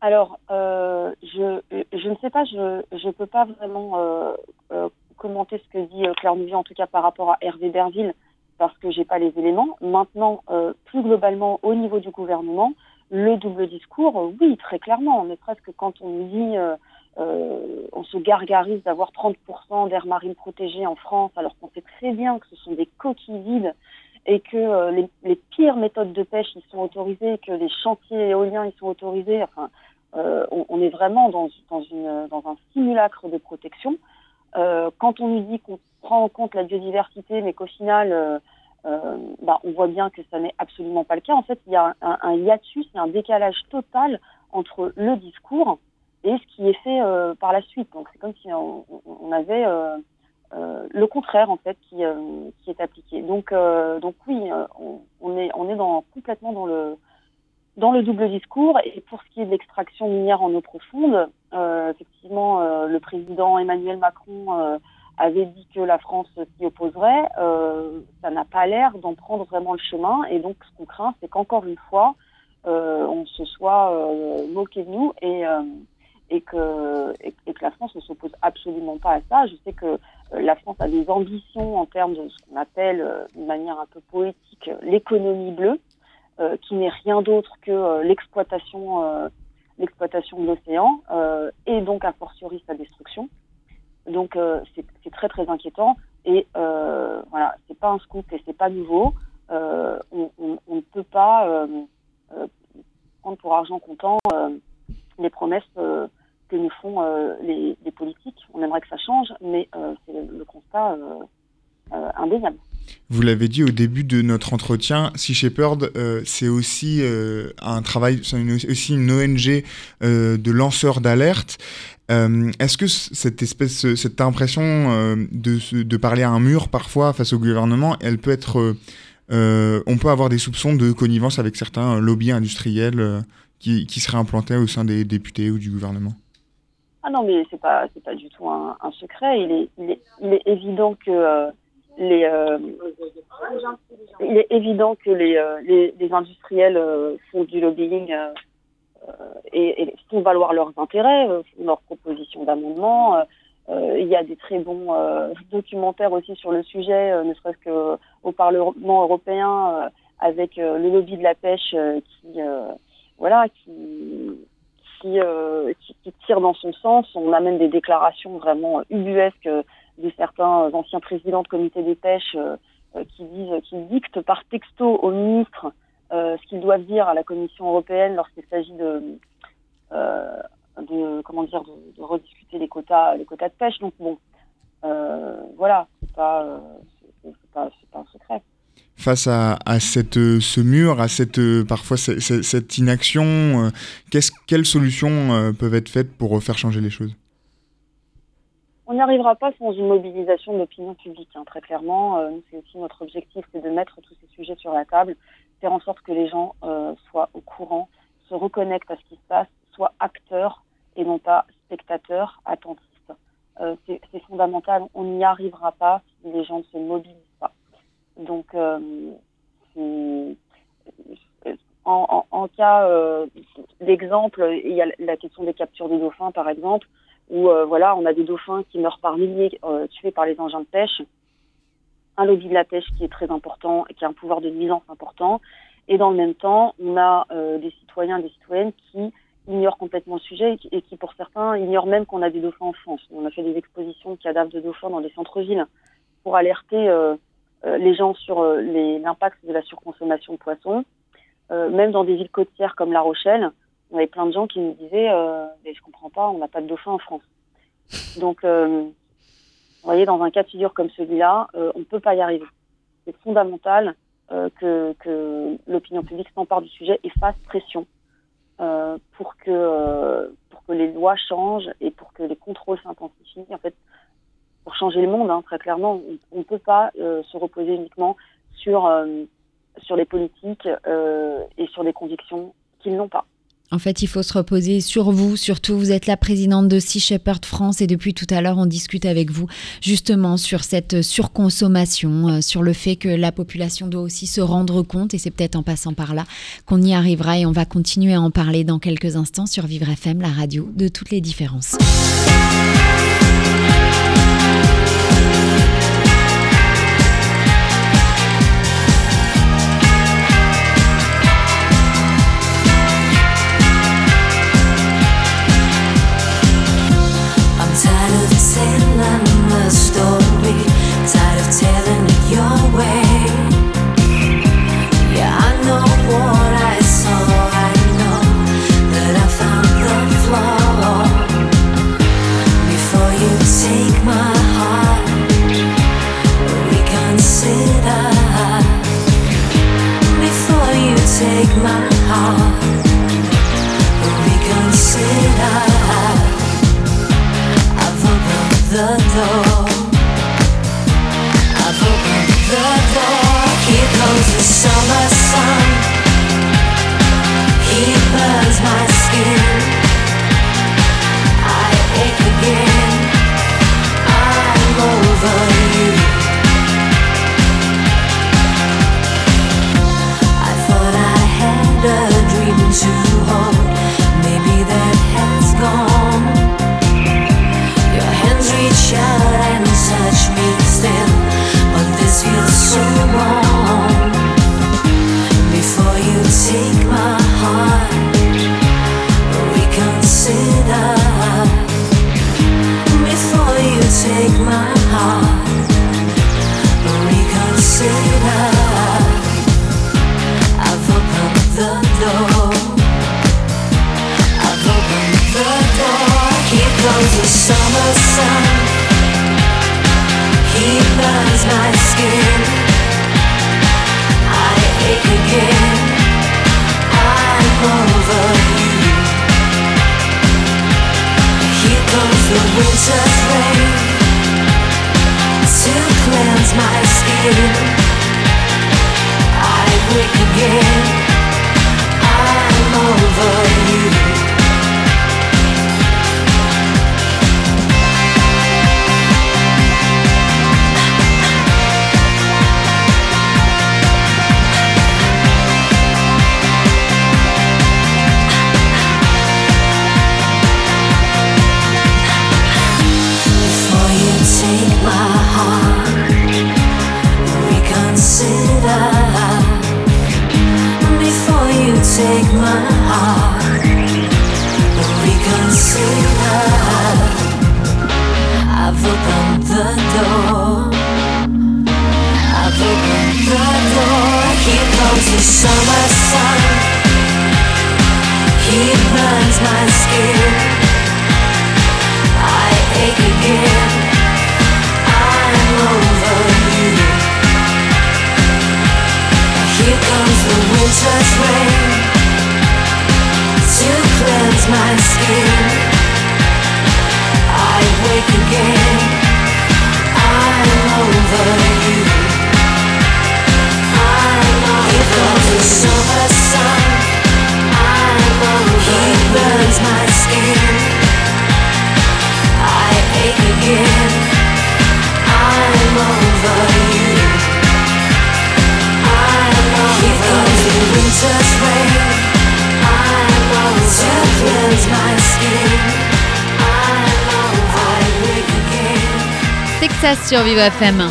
Alors, je, je, ne sais pas, je ne peux pas vraiment commenter ce que dit Claire Nouvier, en tout cas par rapport à Hervé Berville, parce que j'ai pas les éléments. Maintenant, euh, plus globalement, au niveau du gouvernement, le double discours, euh, oui, très clairement. Mais presque quand on nous dit, euh, on se gargarise d'avoir 30% d'air marine protégé en France, alors qu'on sait très bien que ce sont des coquilles vides et que les, pires méthodes de pêche ils sont autorisées, que les chantiers éoliens ils sont autorisés. Enfin, on, est vraiment dans, dans, un simulacre de protection. quand on nous dit qu'on prend en compte la biodiversité, mais qu'au final, euh, euh, bah, on voit bien que ça n'est absolument pas le cas. En fait, il y a un, un hiatus, il un décalage total entre le discours et ce qui est fait euh, par la suite. Donc c'est comme si on, avait euh, euh, le contraire en fait qui, est appliqué. Donc oui, on, est complètement dans le double discours. Et pour ce qui est de l'extraction minière en eau profonde, effectivement, le président Emmanuel Macron avait dit que la France s'y opposerait, euh, ça n'a pas l'air d'en prendre vraiment le chemin. Et donc, ce qu'on craint, c'est qu'encore une fois, euh, on se soit euh, moqué de nous et, euh, et, que, et, que la France ne s'oppose absolument pas à ça. Je sais que euh, la France a des ambitions en termes de ce qu'on appelle, euh, d'une manière un peu poétique, l'économie bleue, qui n'est rien d'autre que l'exploitation l'exploitation de l'océan et donc a fortiori sa destruction. Donc euh, c'est très très inquiétant et euh, voilà, c'est pas un scoop et c'est pas nouveau. Euh, on, ne peut pas prendre pour argent comptant les promesses que nous font les, les, politiques. On aimerait que ça change, mais c'est le constat indéniable. Vous l'avez dit au début de notre entretien, Sea Shepherd, euh, c'est aussi euh, un travail, c'est aussi une ONG euh, de lanceurs d'alerte. Est-ce que cette espèce, cette impression de, parler à un mur parfois face au gouvernement, elle peut être, on peut avoir des soupçons de connivence avec certains lobbies industriels qui, seraient implantés au sein des députés ou du gouvernement? Ah non, mais c'est pas, pas du tout un, un secret. Il est, il est, il est évident que les, euh, il est évident que les, euh, les, les, industriels euh, font du lobbying et, et, font valoir leurs intérêts, font leurs propositions d'amendement. il y a des très bons documentaires aussi sur le sujet, ne serait-ce qu'au Parlement européen, avec le lobby de la pêche qui, voilà, qui, qui, qui, qui, tire dans son sens. On a même des déclarations vraiment ubuesques de certains anciens présidents de comité des pêches euh, euh, qui disent, qui dictent par texto aux ministres euh, ce qu'ils doivent dire à la Commission européenne lorsqu'il s'agit de, comment dire de, rediscuter les quotas les quotas de pêche. Donc bon, voilà, c'est pas pas, pas un secret face à, ce mur, à cette, parfois cette, inaction Quelles solutions peuvent être faites pour faire changer les choses? On n'y arrivera pas sans une mobilisation de l'opinion publique, hein, très clairement. Euh, c'est aussi notre objectif, c'est de mettre tous ces sujets sur la table, faire en sorte que les gens euh, soient au courant, se reconnectent à ce qui se passe, soient acteurs et non pas spectateurs, attentistes. Euh, c'est fondamental. On n'y arrivera pas si les gens ne se mobilisent pas. Donc, en, en, cas d'exemple, il y a la question des captures de dauphins, par exemple où euh, voilà, on a des dauphins qui meurent par milliers euh, tués par les engins de pêche, un lobby de la pêche qui est très important et qui a un pouvoir de nuisance important, et dans le même temps, on a euh, des citoyens et des citoyennes qui ignorent complètement le sujet et qui, pour certains, ignorent même qu'on a des dauphins en France. On a fait des expositions de cadavres de dauphins dans les centres-villes pour alerter les gens sur l'impact de la surconsommation de poissons. même dans des villes côtières comme La Rochelle, on avait plein de gens qui nous disaient mais je comprends pas, on n'a pas de dauphin en France. Donc, vous voyez, dans un cas de figure comme celui-là, on ne peut pas y arriver. C'est fondamental que, l'opinion publique s'empare du sujet et fasse pression pour que les lois changent et pour que les contrôles s'intensifient. En fait, pour changer le monde, hein, très clairement. On ne peut pas euh, se reposer uniquement sur, euh, sur les politiques euh, et sur des convictions qu'ils n'ont pas. En fait, il faut se reposer sur vous, surtout vous êtes la présidente de Sea Shepherd France et depuis tout à l'heure, on discute avec vous justement sur cette surconsommation, sur le fait que la population doit aussi se rendre compte et c'est peut-être en passant par là qu'on y arrivera et on va continuer à en parler dans quelques instants sur Vivre FM, la radio de toutes les différences. Sur Vivre FM.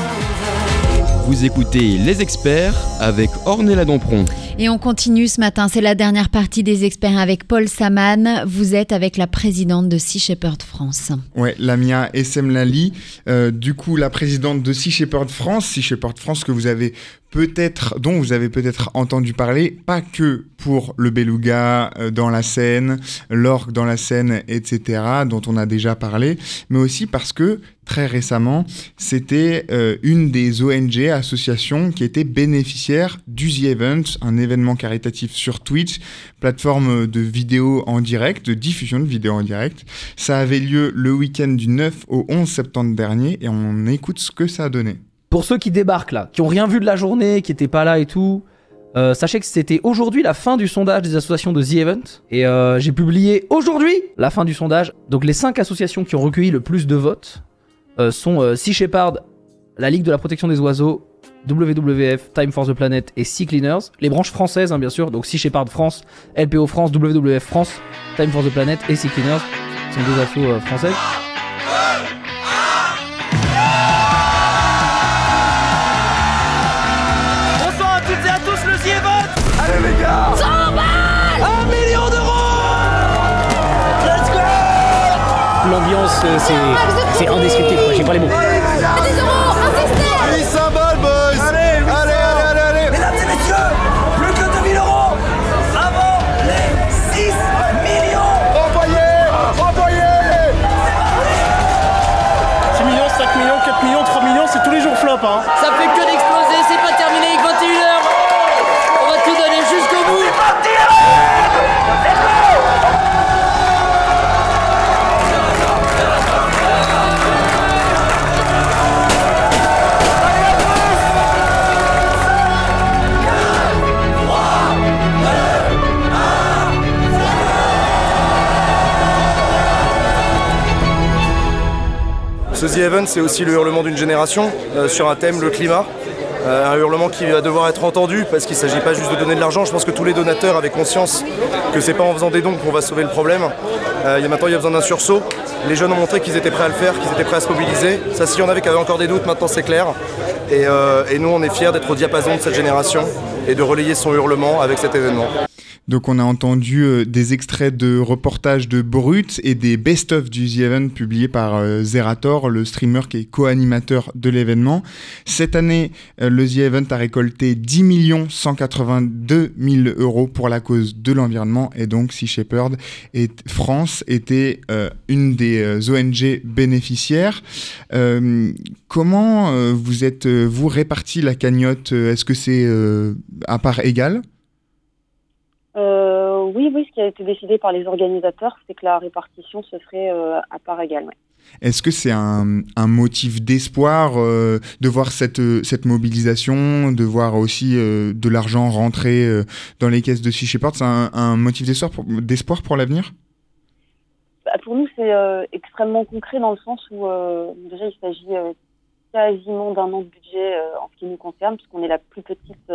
Vous écoutez Les Experts avec Ornella Dompron. Et on continue ce matin, c'est la dernière partie des experts avec Paul Saman. Vous êtes avec la présidente de Sea Shepherd France. Ouais, Lamia Essem Lali, euh, du coup la présidente de Sea Shepherd France, Sea Shepherd France que vous avez peut-être dont vous avez peut-être entendu parler, pas que pour le beluga euh, dans la Seine, l'orgue dans la Seine, etc., dont on a déjà parlé, mais aussi parce que très récemment, c'était euh, une des ONG, associations qui était bénéficiaire du The Event, un événement caritatif sur Twitch, plateforme de vidéos en direct, de diffusion de vidéos en direct. Ça avait lieu le week-end du 9 au 11 septembre dernier et on écoute ce que ça a donné. Pour ceux qui débarquent là, qui ont rien vu de la journée, qui étaient pas là et tout, euh, sachez que c'était aujourd'hui la fin du sondage des associations de The Event. Et euh, j'ai publié aujourd'hui la fin du sondage. Donc les 5 associations qui ont recueilli le plus de votes euh, sont Sea Shepherd, la Ligue de la protection des oiseaux, WWF, Time for the Planet et Sea Cleaners. Les branches françaises, hein, bien sûr. Donc Sea Shepherd France, LPO France, WWF France, Time for the Planet et Sea Cleaners. Ce sont deux assos françaises. C'est indescriptible, j'ai pas les mots. Ce The Event, c'est aussi le hurlement d'une génération euh, sur un thème, le climat. Euh, un hurlement qui va devoir être entendu parce qu'il ne s'agit pas juste de donner de l'argent. Je pense que tous les donateurs avaient conscience que c'est pas en faisant des dons qu'on va sauver le problème. Euh, y a maintenant, il y a besoin d'un sursaut. Les jeunes ont montré qu'ils étaient prêts à le faire, qu'ils étaient prêts à se mobiliser. Ça, s'il y en avait qui avaient encore des doutes, maintenant c'est clair. Et, et nous, on est fiers d'être au diapason de cette génération et de relayer son hurlement avec cet événement. Donc on a entendu euh, des extraits de reportages de Brut et des best-of du The Event publiés par euh, Zerator, le streamer qui est co-animateur de l'événement. Cette année, euh, le The Event a récolté 10 182 000 euros pour la cause de l'environnement et donc Sea Shepherd et France était une des ONG bénéficiaires. comment vous êtes vous réparti la cagnotte? Est-ce que c'est à part égale? Euh, oui, oui, ce qui a été décidé par les organisateurs, c'est que la répartition se ferait euh, à part égale. Est-ce que c'est un, un, motif d'espoir euh, de voir cette, cette mobilisation, de voir aussi de l'argent rentrer dans les caisses de Sea Shepherd C'est un, un, motif d'espoir pour, d'espoir pour l'avenir? Bah, Pour nous, c'est extrêmement concret dans le sens où déjà il s'agit quasiment d'un an de budget en ce qui nous concerne, puisqu'on est la plus petite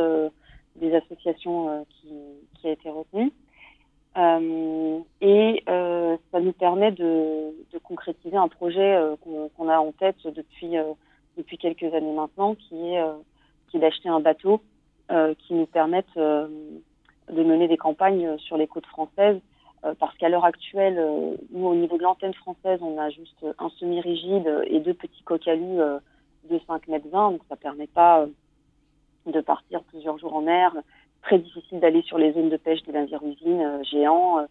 des associations euh, qui, qui, a été retenue. Euh, et euh, ça nous permet de, concrétiser un projet qu'on a en tête depuis, depuis quelques années maintenant, qui est, qui est d'acheter un bateau qui nous permette de mener des campagnes sur les côtes françaises parce qu'à l'heure actuelle, nous, au niveau de l'antenne française, on a juste un semi-rigide et deux petits coqualus de 5 mètres 20, donc ça permet pas de partir plusieurs jours en mer. Très difficile d'aller sur les zones de pêche des navires-usines euh, géants. Euh,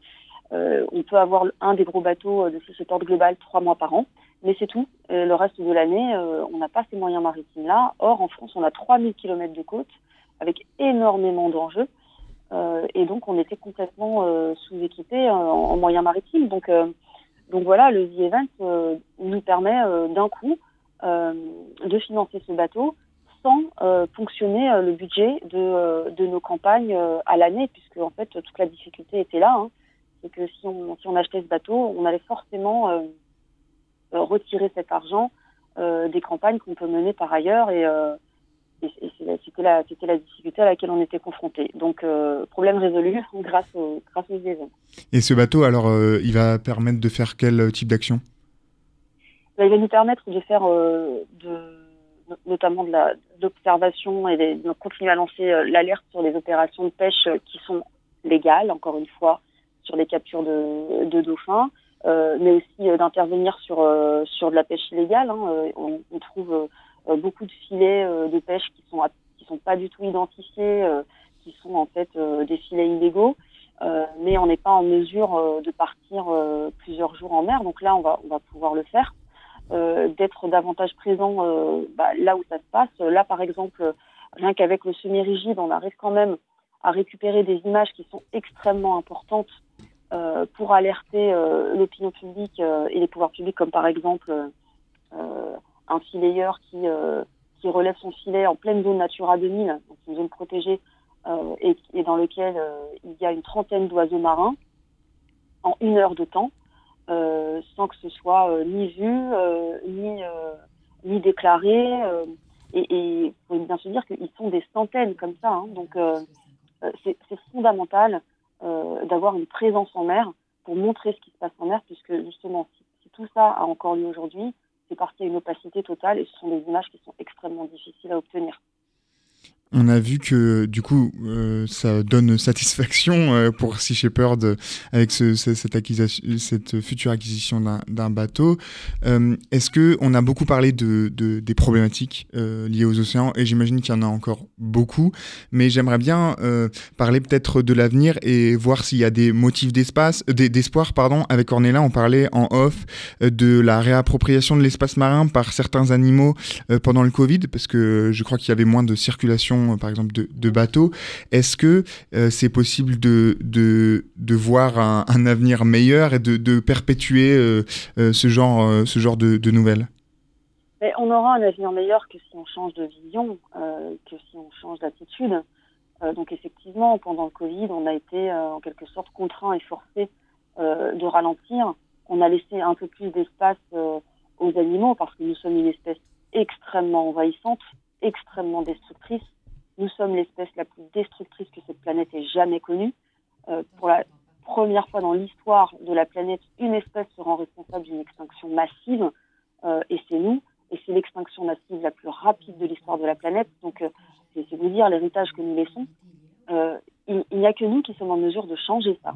euh, on peut avoir un des gros bateaux de support global trois mois par an, mais c'est tout. le reste de l'année, on n'a pas ces moyens maritimes-là. Or, en France, on a 3000 km de côte avec énormément d'enjeux. et donc, on était complètement sous-équipés en, moyens maritimes. Donc, donc voilà, le The Event nous permet d'un coup de financer ce bateau sans euh, fonctionner euh, le budget de, euh, de nos campagnes à l'année, puisque en fait toute la difficulté était là. Hein. C'est que si on, si on achetait ce bateau, on allait forcément retirer cet argent des campagnes qu'on peut mener par ailleurs et, et, c'était la, c'était la difficulté à laquelle on était confronté. Donc, problème résolu (laughs) grâce, au, grâce aux événements. Et ce bateau, alors, il va permettre de faire quel type d'action? Il va nous permettre de faire de notamment de l'observation et de continuer à lancer euh, l'alerte sur les opérations de pêche euh, qui sont légales, encore une fois, sur les captures de, dauphins, euh, mais aussi d'intervenir sur, sur de la pêche illégale. Hein. On, trouve beaucoup de filets de pêche qui sont, qui sont pas du tout identifiés, qui sont en fait des filets illégaux, mais on n'est pas en mesure de partir plusieurs jours en mer. Donc là, on va, on va pouvoir le faire, d'être davantage présent euh, bah, là où ça se passe. Là, par exemple, euh, rien qu'avec le semi-rigide, on arrive quand même à récupérer des images qui sont extrêmement importantes euh, pour alerter euh, l'opinion publique euh, et les pouvoirs publics, comme par exemple euh, un filayeur qui, euh, relève son filet en pleine zone Natura 2000, donc une zone protégée, euh, et, et dans lequel euh, il y a une trentaine d'oiseaux marins en une heure de temps, euh, sans que ce soit euh, ni vu, euh, ni, euh, ni déclaré. euh, et il faut bien se dire qu'ils sont des centaines comme ça. hein. donc euh, euh, c'est fondamental euh, d'avoir une présence en mer pour montrer ce qui se passe en mer, puisque justement, si, si tout ça a encore lieu aujourd'hui, c'est y a une opacité totale et ce sont des images qui sont extrêmement difficiles à obtenir. On a vu que du coup, euh, ça donne satisfaction euh, pour Sea Shepherd euh, avec ce- ce- cette, future acquisition d'un- bateau. Est-ce que on a beaucoup parlé de, de- des problématiques liées aux océans? Et j'imagine qu'il y en a encore beaucoup, mais j'aimerais bien parler peut-être de l'avenir et voir s'il y a des motifs d'espace, d'es- d'espoir. Pardon, avec Ornella, on parlait en off de la réappropriation de l'espace marin par certains animaux pendant le Covid, parce que je crois qu'il y avait moins de circulation, euh, par exemple, de, bateaux. Est-ce que euh, c'est possible de, de, voir un, avenir meilleur et de, perpétuer euh, ce genre, ce genre de, de nouvelles? Mais on aura un avenir meilleur que si on change de vision, que si on change d'attitude. Donc effectivement, pendant le Covid, on a été en quelque sorte contraint et forcé de ralentir. On a laissé un peu plus d'espace aux animaux parce que nous sommes une espèce extrêmement envahissante, extrêmement destructrice. Nous sommes l'espèce la plus destructrice que cette planète ait jamais connue. Euh, pour la première fois dans l'histoire de la planète, une espèce se rend responsable d'une extinction massive, euh, et c'est nous et c'est l'extinction massive la plus rapide de l'histoire de la planète. Donc, euh, c'est vous dire l'héritage que nous laissons. Il n'y a que nous qui sommes en mesure de changer ça.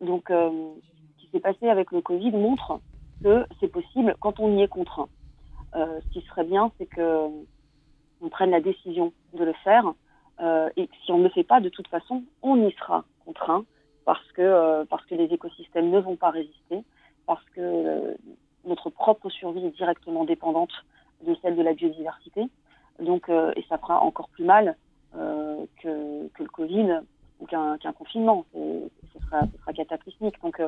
Donc, ce qui s'est passé avec le Covid montre que c'est possible quand on y est contraint. Ce qui serait bien, c'est que on prenne la décision de le faire. Euh, et si on ne le fait pas, de toute façon, on y sera contraint parce que, euh, parce que les écosystèmes ne vont pas résister, parce que euh, notre propre survie est directement dépendante de celle de la biodiversité. Donc, et ça fera encore plus mal que, que le Covid ou qu'un confinement. Ce sera, cataclysmique. Donc,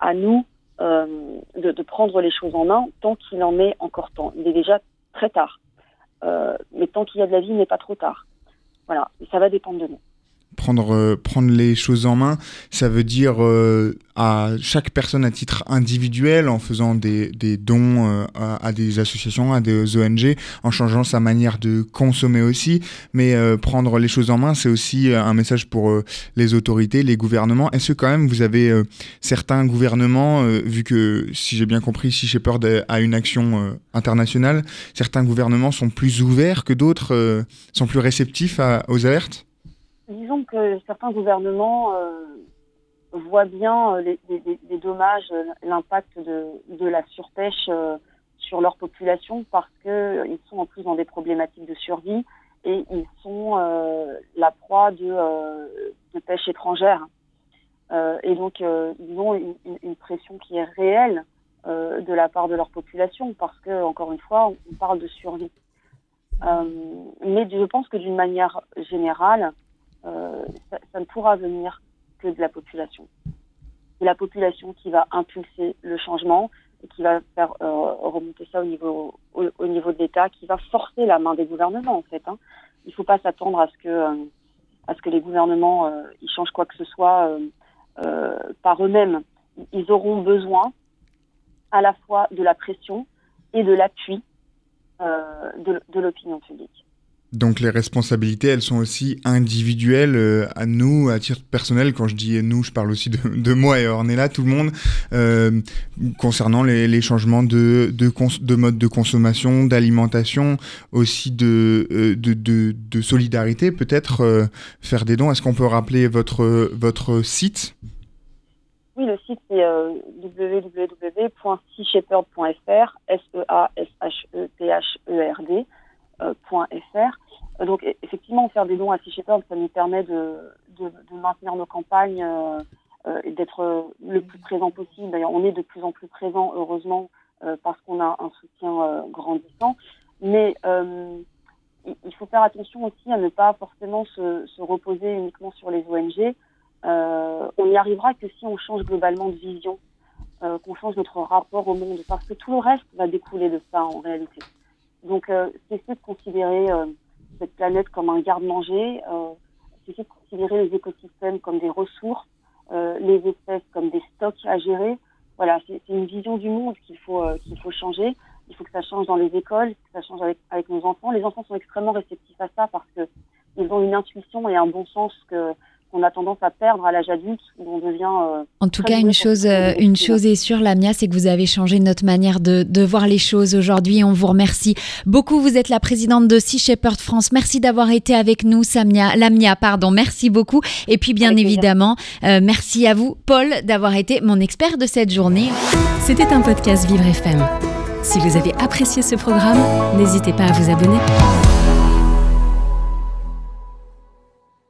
à nous de, de prendre les choses en main tant qu'il en est encore temps. Il est déjà très tard. Euh, mais tant qu'il y a de la vie, il n'est pas trop tard. Voilà, ça va dépendre de nous. Prendre, euh, prendre les choses en main, ça veut dire euh, à chaque personne à titre individuel, en faisant des, des dons euh, à, à des associations, à des ONG, en changeant sa manière de consommer aussi. Mais euh, prendre les choses en main, c'est aussi euh, un message pour les autorités, les gouvernements. Est-ce que quand même vous avez certains gouvernements, vu que si j'ai bien compris, si j'ai peur a une action internationale, certains gouvernements sont plus ouverts que d'autres, sont plus réceptifs à- aux alertes? Disons que certains gouvernements euh, voient bien euh, les, dommages, euh, l'impact de, la surpêche sur leur population parce qu'ils sont en plus dans des problématiques de survie et ils sont la proie de, pêche étrangère. Et donc, ils ont une, une- pression qui est réelle de la part de leur population parce que, encore une fois, on, parle de survie. Mais je pense que d'une manière générale, ça, ça ne pourra venir que de la population. C'est la population qui va impulser le changement et qui va faire euh, remonter ça au niveau, au, au niveau de l'État, qui va forcer la main des gouvernements en fait. Hein. Il ne faut pas s'attendre à ce que euh, à ce que les gouvernements euh, ils changent quoi que ce soit euh, euh, par eux-mêmes. Ils auront besoin à la fois de la pression et de l'appui euh, de, de l'opinion publique. Donc les responsabilités, elles sont aussi individuelles euh, à nous, à titre personnel. Quand je dis nous, je parle aussi de, moi et Ornella, tout le monde, euh, concernant les, changements de, de, mode de consommation, d'alimentation, aussi de, euh, de, solidarité, peut-être faire des dons. Est-ce qu'on peut rappeler votre, votre site? Oui, le site c'est www.seashepherd.fr, S-E-A-S-H-E-P-H-E-R-D, .fr. Euh, donc e- effectivement, faire des dons à Sea Shepherd, ça nous permet de, maintenir nos campagnes euh, euh, et d'être euh, le plus présent possible. D'ailleurs, on est de plus en plus présent, heureusement, euh, parce qu'on a un soutien euh, grandissant. Mais euh, il faut faire attention aussi à ne pas forcément se, se reposer uniquement sur les ONG. Euh, on n'y arrivera que si on change globalement de vision, euh, qu'on change notre rapport au monde, parce que tout le reste va découler de ça en réalité. Donc, euh, cesser de considérer euh, cette planète comme un garde-manger, euh, cesser de considérer les écosystèmes comme des ressources, les espèces comme des stocks à gérer. Voilà, c'est c'est une vision du monde qu'il faut qu'il faut changer. Il faut que ça change dans les écoles, que ça change avec, nos enfants. Les enfants sont extrêmement réceptifs à ça parce que ils ont une intuition et un bon sens que qu'on a tendance à perdre à l'âge adulte où on devient. euh, En tout cas, une chose, euh, une chose est sûre, Lamia, c'est que vous avez changé notre manière de, de voir les choses aujourd'hui. On vous remercie beaucoup. Vous êtes la présidente de Sea Shepherd France. Merci d'avoir été avec nous, Samia, Lamia, pardon. Merci beaucoup. Et puis, bien évidemment, euh, merci à vous, Paul, d'avoir été mon expert de cette journée. C'était un podcast Vivre FM. Si vous avez apprécié ce programme, n'hésitez pas à vous abonner.